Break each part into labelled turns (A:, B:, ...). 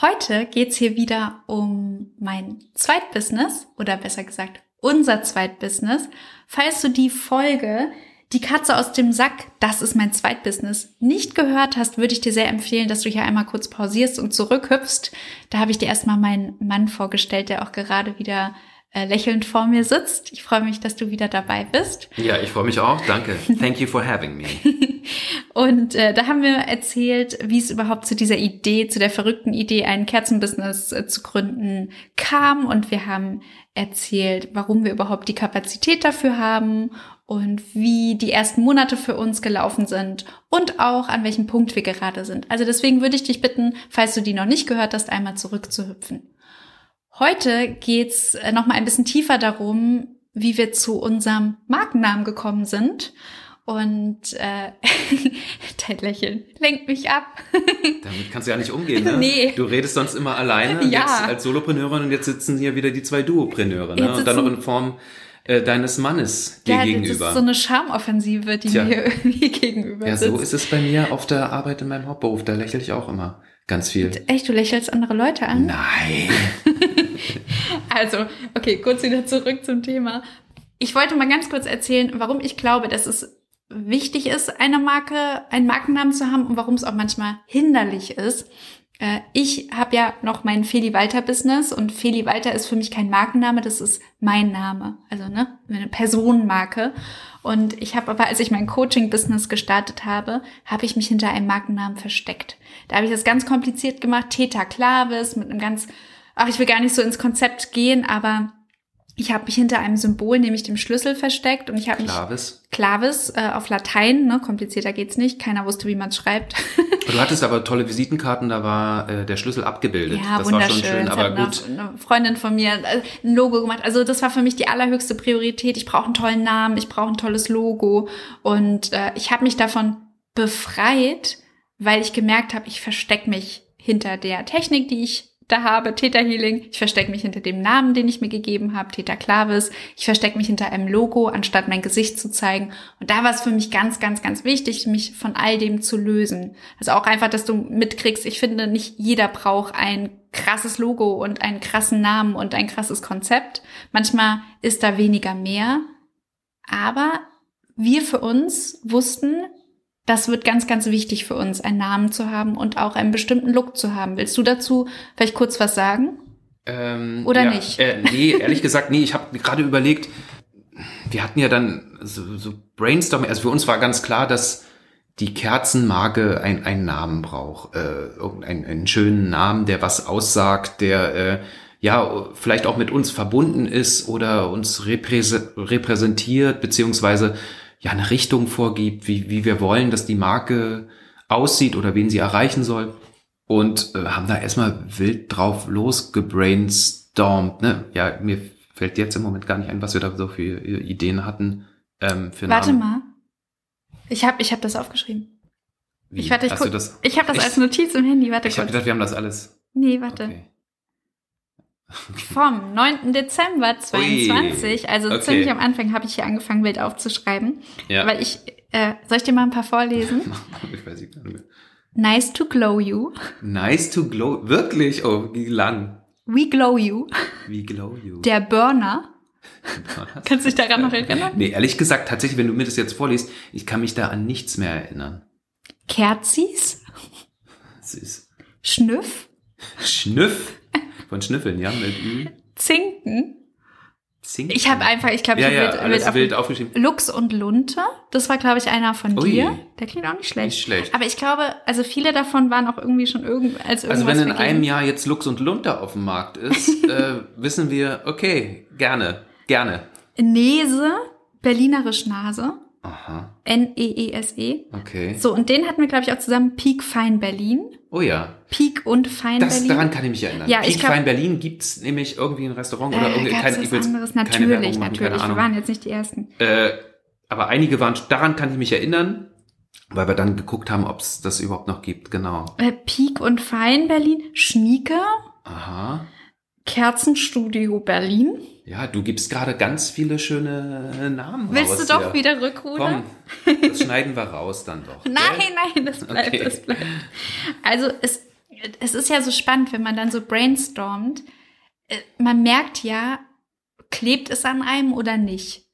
A: Heute geht's hier wieder um mein Zweitbusiness oder besser gesagt unser Zweitbusiness. Falls du die Folge Die Katze aus dem Sack, das ist mein Zweitbusiness, nicht gehört hast, würde ich dir sehr empfehlen, dass du hier einmal kurz pausierst und zurückhüpfst. Da habe ich dir erstmal meinen Mann vorgestellt, der auch gerade wieder äh, lächelnd vor mir sitzt. Ich freue mich, dass du wieder dabei bist.
B: Ja, ich freue mich auch. Danke. Thank you for having me.
A: Und äh, da haben wir erzählt, wie es überhaupt zu dieser Idee, zu der verrückten Idee, ein Kerzenbusiness äh, zu gründen, kam. Und wir haben erzählt, warum wir überhaupt die Kapazität dafür haben und wie die ersten Monate für uns gelaufen sind und auch an welchem Punkt wir gerade sind. Also deswegen würde ich dich bitten, falls du die noch nicht gehört hast, einmal zurückzuhüpfen. Heute geht's äh, noch mal ein bisschen tiefer darum, wie wir zu unserem Markennamen gekommen sind. Und äh, dein Lächeln lenkt mich ab.
B: Damit kannst du ja nicht umgehen, ne?
A: Nee.
B: Du redest sonst immer alleine
A: Ja.
B: jetzt als Solopreneurin und jetzt sitzen hier wieder die zwei Duopreneure, ne? Und dann noch in Form äh, deines Mannes dir
A: ja,
B: gegenüber.
A: das ist so eine Charmoffensive, die
B: Tja.
A: mir irgendwie gegenüber
B: ja,
A: sitzt.
B: so ist es bei mir auf der Arbeit in meinem Hauptberuf. Da lächle ich auch immer ganz viel.
A: Echt, du lächelst andere Leute an?
B: Nein.
A: Also, okay, kurz wieder zurück zum Thema. Ich wollte mal ganz kurz erzählen, warum ich glaube, dass es wichtig ist, eine Marke, einen Markennamen zu haben und warum es auch manchmal hinderlich ist. Äh, Ich habe ja noch mein Feli Walter Business und Feli Walter ist für mich kein Markenname, das ist mein Name, also ne, eine Personenmarke. Und ich habe aber, als ich mein Coaching-Business gestartet habe, habe ich mich hinter einem Markennamen versteckt. Da habe ich das ganz kompliziert gemacht, Theta Clavis mit einem ganz ach, ich will gar nicht so ins Konzept gehen, aber ich habe mich hinter einem Symbol, nämlich dem Schlüssel, versteckt und ich habe mich
B: Clavis.
A: Clavis äh, auf Latein, ne, komplizierter geht's nicht, keiner wusste, wie man es schreibt.
B: Du hattest aber tolle Visitenkarten, da war äh, der Schlüssel abgebildet.
A: Ja,
B: das war
A: wunderschön.
B: schon schön,
A: Es
B: aber gut.
A: Eine, eine Freundin von mir äh, ein Logo gemacht. Also das war für mich die allerhöchste Priorität. Ich brauche einen tollen Namen, ich brauche ein tolles Logo und äh, ich habe mich davon befreit, weil ich gemerkt habe, ich verstecke mich hinter der Technik, die ich da habe, Theta Healing. Ich verstecke mich hinter dem Namen, den ich mir gegeben habe, Theta Clavis. Ich verstecke mich hinter einem Logo, anstatt mein Gesicht zu zeigen. Und da war es für mich ganz, ganz, ganz wichtig, mich von all dem zu lösen. Also auch einfach, dass du mitkriegst, ich finde, nicht jeder braucht ein krasses Logo und einen krassen Namen und ein krasses Konzept. Manchmal ist da weniger mehr. Aber wir für uns wussten, das wird ganz, ganz wichtig für uns, einen Namen zu haben und auch einen bestimmten Look zu haben. Willst du dazu vielleicht kurz was sagen?
B: Ähm,
A: Oder
B: ja,
A: nicht?
B: Äh, nee, ehrlich gesagt, nee, ich habe gerade überlegt, wir hatten ja dann so, so Brainstorming, also für uns war ganz klar, dass die Kerzenmarke ein, einen Namen braucht, äh, irgendeinen einen schönen Namen, der was aussagt, der äh, ja vielleicht auch mit uns verbunden ist oder uns repräse repräsentiert, beziehungsweise ja eine Richtung vorgibt, wie, wie wir wollen, dass die Marke aussieht oder wen sie erreichen soll. Und äh, haben da erstmal wild drauf losgebrainstormt. Ne? Ja, mir fällt jetzt im Moment gar nicht ein, was wir da so für äh, Ideen hatten. Ähm, für
A: Warte
B: Namen.
A: mal. Ich habe ich hab das aufgeschrieben.
B: Wie?
A: Ich, warte, ich, guck,
B: das?
A: ich habe das als Notiz im Handy. Warte
B: Ich habe
A: kurz.
B: gedacht, wir haben das alles.
A: Nee, warte.
B: Okay.
A: Vom 9. Dezember 22, also
B: Okay.
A: ziemlich am Anfang, habe ich hier angefangen, wild aufzuschreiben.
B: Ja.
A: Weil ich, äh, soll ich dir mal ein paar vorlesen?
B: ich weiß nicht. mehr.
A: nice to glow you.
B: Nice to glow. Wirklich? Oh, wie lang?
A: We glow you.
B: Wie glow you?
A: Der Burner. Kannst du dich daran noch erinnern?
B: Nee, ehrlich gesagt, tatsächlich, wenn du mir das jetzt vorliest, ich kann mich da an nichts mehr erinnern.
A: Kerzis.
B: Süß.
A: Schnüff.
B: Schnüff. Von Schnüffeln, ja, mit Ü.
A: Zinken.
B: Zinken.
A: Ich habe einfach, ich glaube, ich
B: ja,
A: habe
B: ja,
A: wild, wild, auf
B: aufgeschrieben.
A: Lux und Lunte. Das war, glaube ich, einer von
B: Ui.
A: dir. Der klingt auch nicht schlecht.
B: Nicht schlecht.
A: Aber ich glaube, also viele davon waren auch irgendwie schon irgend, als irgendwas
B: Also wenn in einem Jahr jetzt Lux und Lunter auf dem Markt ist, äh, wissen wir, okay, gerne, gerne.
A: Nese, Berlinerisch Nase.
B: Aha,
A: N-E-E-S-E.
B: okay.
A: So, und den hatten wir, glaube ich, auch zusammen Peak Fein Berlin.
B: Oh ja,
A: Peak und Fein
B: das,
A: Berlin.
B: daran kann ich mich erinnern.
A: Ja, ich
B: Peak
A: glaub-
B: Fein Berlin gibt's nämlich irgendwie ein Restaurant oder
A: äh,
B: irgendwie,
A: gab's
B: keine,
A: was
B: ich
A: anderes?
B: keine
A: Natürlich,
B: Werbung machen,
A: natürlich.
B: keine
A: Wir waren jetzt nicht die Ersten.
B: Äh, aber einige waren, daran kann ich mich erinnern, weil wir dann geguckt haben, ob es das überhaupt noch gibt, genau.
A: Äh, Peak und Fein Berlin. Schmieke.
B: Aha.
A: Kerzenstudio Berlin.
B: Ja, du gibst gerade ganz viele schöne äh, Namen
A: Willst
B: raus
A: du doch
B: hier.
A: wieder rückrudern?
B: Komm, das schneiden wir raus dann doch.
A: Nein, nein, das bleibt,
B: Okay.
A: das bleibt. Also es, es ist ja so spannend, wenn man dann so brainstormt. Äh, Man merkt ja, klebt es an einem oder nicht.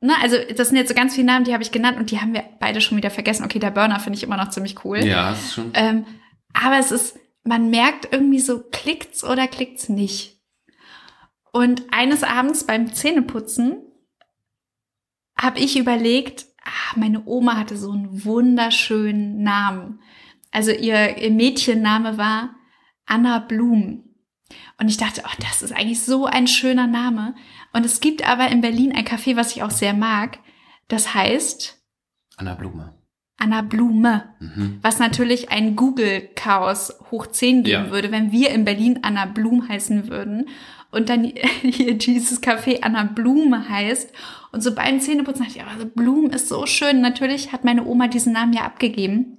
A: Ne, also das sind jetzt so ganz viele Namen, die habe ich genannt und die haben wir beide schon wieder vergessen. Okay, der Burner finde ich immer noch ziemlich cool.
B: Ja, das ist schon.
A: Ähm, aber es ist, man merkt irgendwie so, klickt's oder klickt's nicht. Und eines Abends beim Zähneputzen habe ich überlegt, ah, meine Oma hatte so einen wunderschönen Namen. Also ihr, ihr Mädchenname war Anna Blum. Und ich dachte, oh, das ist eigentlich so ein schöner Name. Und es gibt aber in Berlin ein Café, was ich auch sehr mag. Das heißt
B: Anna Blume.
A: Anna Blume.
B: Mhm.
A: Was natürlich ein Google-Chaos hoch 10 geben
B: Ja.
A: würde, wenn wir in Berlin Anna Blum heißen würden und dann hier dieses Café Anna Blume heißt. Und so beim Zähneputzen dachte ich, aber Blum ist so schön. Natürlich hat meine Oma diesen Namen ja abgegeben.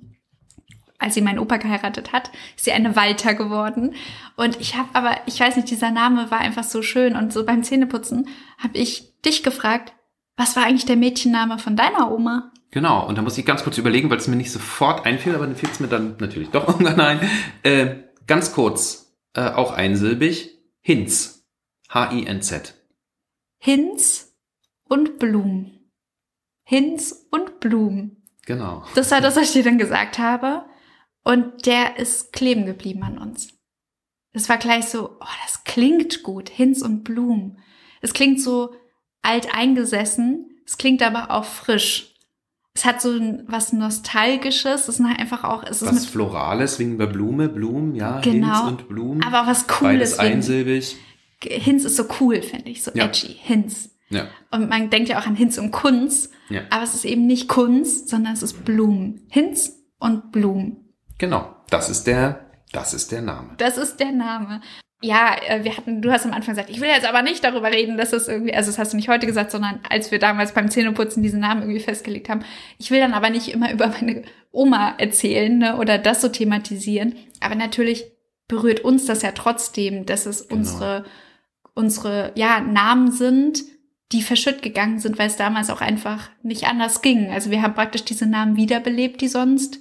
A: Als sie meinen Opa geheiratet hat, ist sie eine Walter geworden. Und ich habe aber, ich weiß nicht, dieser Name war einfach so schön. Und so beim Zähneputzen habe ich dich gefragt, was war eigentlich der Mädchenname von deiner Oma?
B: Genau, und da muss ich ganz kurz überlegen, weil es mir nicht sofort einfiel, aber dann fiel es mir dann natürlich doch irgendwann ein. Äh, ganz kurz, äh, auch einsilbig, Hinz. H-I-N-Z.
A: Hinz und Blum. Hinz und Blum.
B: Genau.
A: Das war das, was ich dir dann gesagt habe. Und der ist kleben geblieben an uns. Es war gleich so, oh, das klingt gut. Hinz und Blum. Es klingt so alt eingesessen. Es klingt aber auch frisch. Es hat so was Nostalgisches. Es ist einfach auch, es ist
B: Was Florales wegen der Blume, Blumen, ja,
A: Genau.
B: Hinz und Blumen.
A: aber auch was
B: Beides
A: Cooles. wegen-
B: einsilbig.
A: Hinz ist so cool, finde ich. So
B: Ja.
A: edgy. Hinz.
B: Ja.
A: Und man denkt ja auch an Hinz und Kunz.
B: Ja.
A: Aber es ist eben nicht Kunst, sondern es ist Blumen. Hinz und Blumen.
B: Genau. Das ist der, das ist der Name.
A: Das ist der Name. Ja, äh, wir hatten, du hast am Anfang gesagt, ich will jetzt aber nicht darüber reden, dass das irgendwie, also das hast du nicht heute gesagt, sondern als wir damals beim Zähneputzen diesen Namen irgendwie festgelegt haben. Ich will dann aber nicht immer über meine Oma erzählen ne, oder das so thematisieren. Aber natürlich berührt uns das ja trotzdem, dass es
B: Genau.
A: unsere, unsere ja, Namen sind, die verschütt gegangen sind, weil es damals auch einfach nicht anders ging. Also wir haben praktisch diese Namen wiederbelebt, die sonst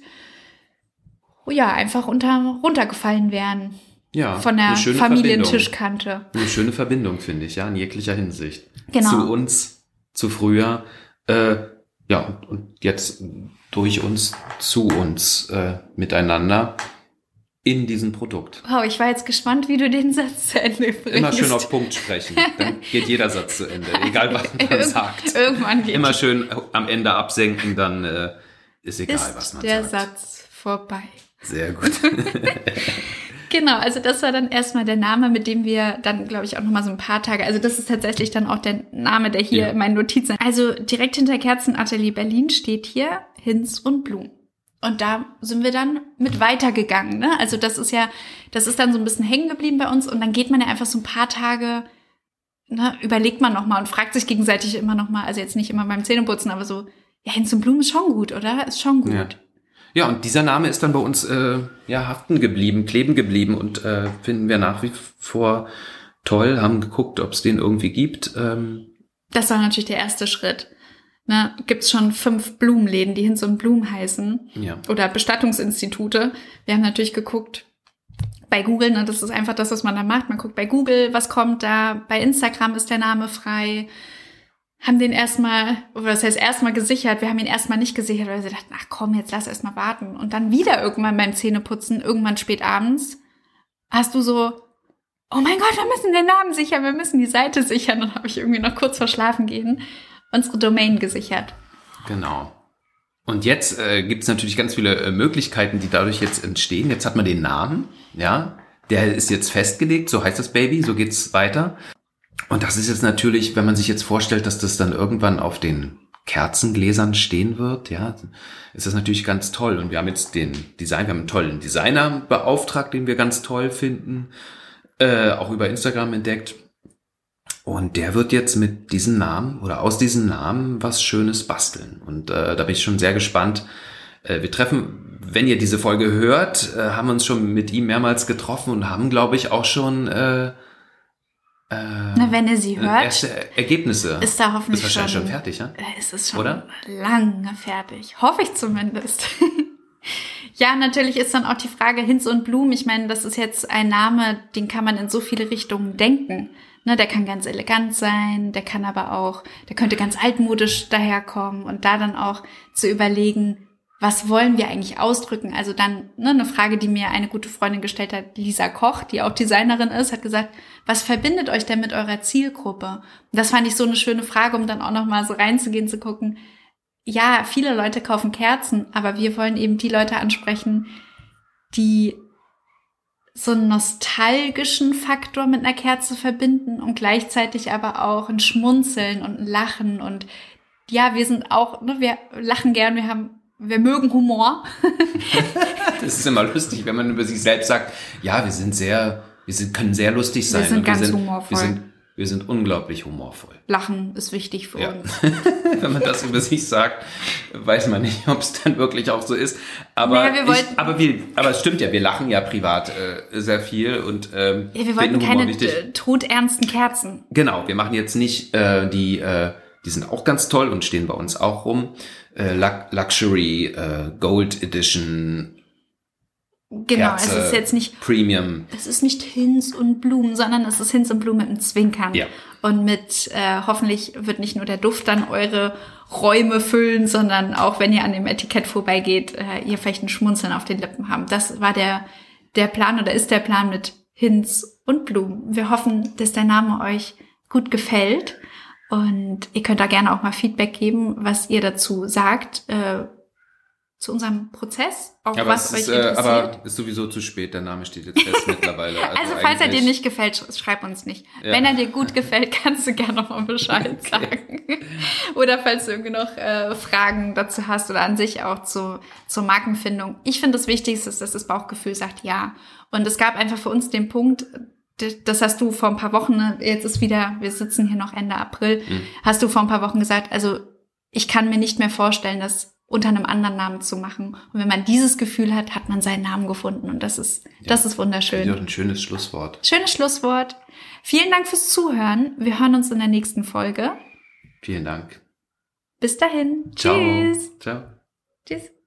A: oh ja einfach unter runtergefallen wären
B: Ja.
A: von der Familientischkante.
B: Eine schöne Verbindung, finde ich, ja, in jeglicher Hinsicht.
A: Genau.
B: Zu uns, zu früher, äh, ja, und, jetzt durch uns, zu uns, äh, miteinander in diesem Produkt.
A: Wow, ich war jetzt gespannt, wie du den Satz zu Ende bringst.
B: Immer schön auf Punkt sprechen. Dann geht jeder Satz zu Ende, egal was man
A: Irg-
B: sagt.
A: Irgendwann geht
B: Immer schön am Ende absenken, dann äh, ist egal,
A: ist
B: was man
A: der
B: sagt.
A: Satz vorbei.
B: Sehr gut.
A: Genau, also das war dann erstmal der Name, mit dem wir dann, glaube ich, auch nochmal so ein paar Tage, also das ist tatsächlich dann auch der Name, der hier
B: Ja.
A: in meinen Notizen. Also direkt hinter Kerzenatelier Berlin steht hier Hinz und Blum. Und da sind wir dann mit weitergegangen. Ne? Also das ist ja, das ist dann so ein bisschen hängen geblieben bei uns und dann geht man ja einfach so ein paar Tage, ne, überlegt man nochmal und fragt sich gegenseitig immer nochmal, also jetzt nicht immer beim Zähneputzen, aber so, ja, Hinz und Blum ist schon gut, oder? Ist schon gut.
B: Ja. Ja, und dieser Name ist dann bei uns äh, ja haften geblieben, kleben geblieben und äh, finden wir nach wie vor toll, haben geguckt, ob es den irgendwie gibt. Ähm,
A: Das war natürlich der erste Schritt. Ne, gibt's schon fünf Blumenläden, die Hinz und Blum heißen.
B: ja.
A: Oder Bestattungsinstitute. Wir haben natürlich geguckt bei Google, ne, das ist einfach das, was man da macht. Man guckt bei Google, was kommt da. Bei Instagram ist der Name frei. Haben den erstmal, oder das heißt erstmal gesichert. Wir haben ihn erstmal nicht gesichert, weil sie dachten, ach komm, jetzt lass erstmal warten. Und dann wieder irgendwann beim Zähneputzen, irgendwann spät abends, hast du so, oh mein Gott, wir müssen den Namen sichern, wir müssen die Seite sichern. Dann habe ich irgendwie noch kurz vor Schlafen gehen unsere Domain gesichert.
B: Genau. Und jetzt äh, gibt es natürlich ganz viele äh, Möglichkeiten, die dadurch jetzt entstehen. Jetzt hat man den Namen, ja, der ist jetzt festgelegt, so heißt das Baby, so geht's weiter. Und das ist jetzt natürlich, wenn man sich jetzt vorstellt, dass das dann irgendwann auf den Kerzengläsern stehen wird, ja, ist das natürlich ganz toll. Und wir haben jetzt den Design, wir haben einen tollen Designer beauftragt, den wir ganz toll finden, äh, auch über Instagram entdeckt. Und der wird jetzt mit diesem Namen oder aus diesem Namen was Schönes basteln. Und äh, da bin ich schon sehr gespannt. Äh, wir treffen, wenn ihr diese Folge hört, äh, haben uns schon mit ihm mehrmals getroffen und haben, glaube ich, auch schon äh,
A: Na, wenn ihr sie hört,
B: erste Ergebnisse.
A: ist da hoffentlich
B: ist wahrscheinlich
A: schon,
B: schon fertig, ja?
A: Äh, ist es schon
B: Oder?
A: lange fertig. Hoffe ich zumindest. Ja, natürlich ist dann auch die Frage Hinz und Blum. Ich meine, das ist jetzt ein Name, den kann man in so viele Richtungen denken. Ne, der kann ganz elegant sein, der kann aber auch, der könnte ganz altmodisch daherkommen und da dann auch zu überlegen, was wollen wir eigentlich ausdrücken? Also dann ne, eine Frage, die mir eine gute Freundin gestellt hat, Lisa Koch, die auch Designerin ist, hat gesagt, was verbindet euch denn mit eurer Zielgruppe? Und das fand ich so eine schöne Frage, um dann auch noch mal so reinzugehen, zu gucken. Ja, viele Leute kaufen Kerzen, aber wir wollen eben die Leute ansprechen, die so einen nostalgischen Faktor mit einer Kerze verbinden und gleichzeitig aber auch ein Schmunzeln und ein Lachen und ja, wir sind auch, ne, wir lachen gern, wir haben wir mögen Humor.
B: das ist immer lustig, wenn man über sich selbst sagt, ja, wir sind sehr, wir sind, können sehr lustig sein.
A: Wir sind ganz wir sind, humorvoll.
B: Wir sind, wir sind unglaublich humorvoll.
A: Lachen ist wichtig für ja. uns.
B: wenn man das über sich sagt, weiß man nicht, ob es dann wirklich auch so ist. Aber, naja, wir ich, aber, wir, aber es stimmt ja, wir lachen ja privat äh, sehr viel und ähm,
A: ja, wir wollten keine todernsten Kerzen.
B: Genau, wir machen jetzt nicht äh, die, äh, die sind auch ganz toll und stehen bei uns auch rum äh, Luxury äh, Gold Edition.
A: Genau, Kerze, es ist jetzt nicht
B: Premium.
A: Es ist nicht Hinz und Blumen, sondern es ist Hinz und Blumen mit einem Zwinkern. Ja. Und mit äh, hoffentlich wird nicht nur der Duft dann eure Räume füllen, sondern auch wenn ihr an dem Etikett vorbeigeht, äh, ihr vielleicht ein Schmunzeln auf den Lippen haben. Das war der der Plan oder ist der Plan mit Hinz und Blumen. Wir hoffen, dass der Name euch gut gefällt und ihr könnt da gerne auch mal Feedback geben, was ihr dazu sagt, äh, zu unserem Prozess,
B: auch ja, was euch ist, interessiert. Äh, aber ist sowieso zu spät, der Name steht jetzt fest mittlerweile.
A: Also, also falls er dir nicht gefällt, schreib uns nicht. Ja. Wenn er dir gut gefällt, kannst du gerne nochmal Bescheid okay. sagen. oder falls du irgendwie noch äh, Fragen dazu hast oder an sich auch zu, zur Markenfindung. Ich finde das Wichtigste ist, dass das Bauchgefühl sagt ja. Und es gab einfach für uns den Punkt, das hast du vor ein paar Wochen, ne, jetzt ist wieder, wir sitzen hier noch Ende April, mhm. hast du vor ein paar Wochen gesagt, also ich kann mir nicht mehr vorstellen, das unter einem anderen Namen zu machen. Und wenn man dieses Gefühl hat, hat man seinen Namen gefunden. Und das ist, ja, das ist wunderschön.
B: Ja, ein schönes Schlusswort.
A: Schönes Schlusswort. Vielen Dank fürs Zuhören. Wir hören uns in der nächsten Folge.
B: Vielen Dank.
A: Bis dahin.
B: Ciao. Tschüss. Ciao. Tschüss.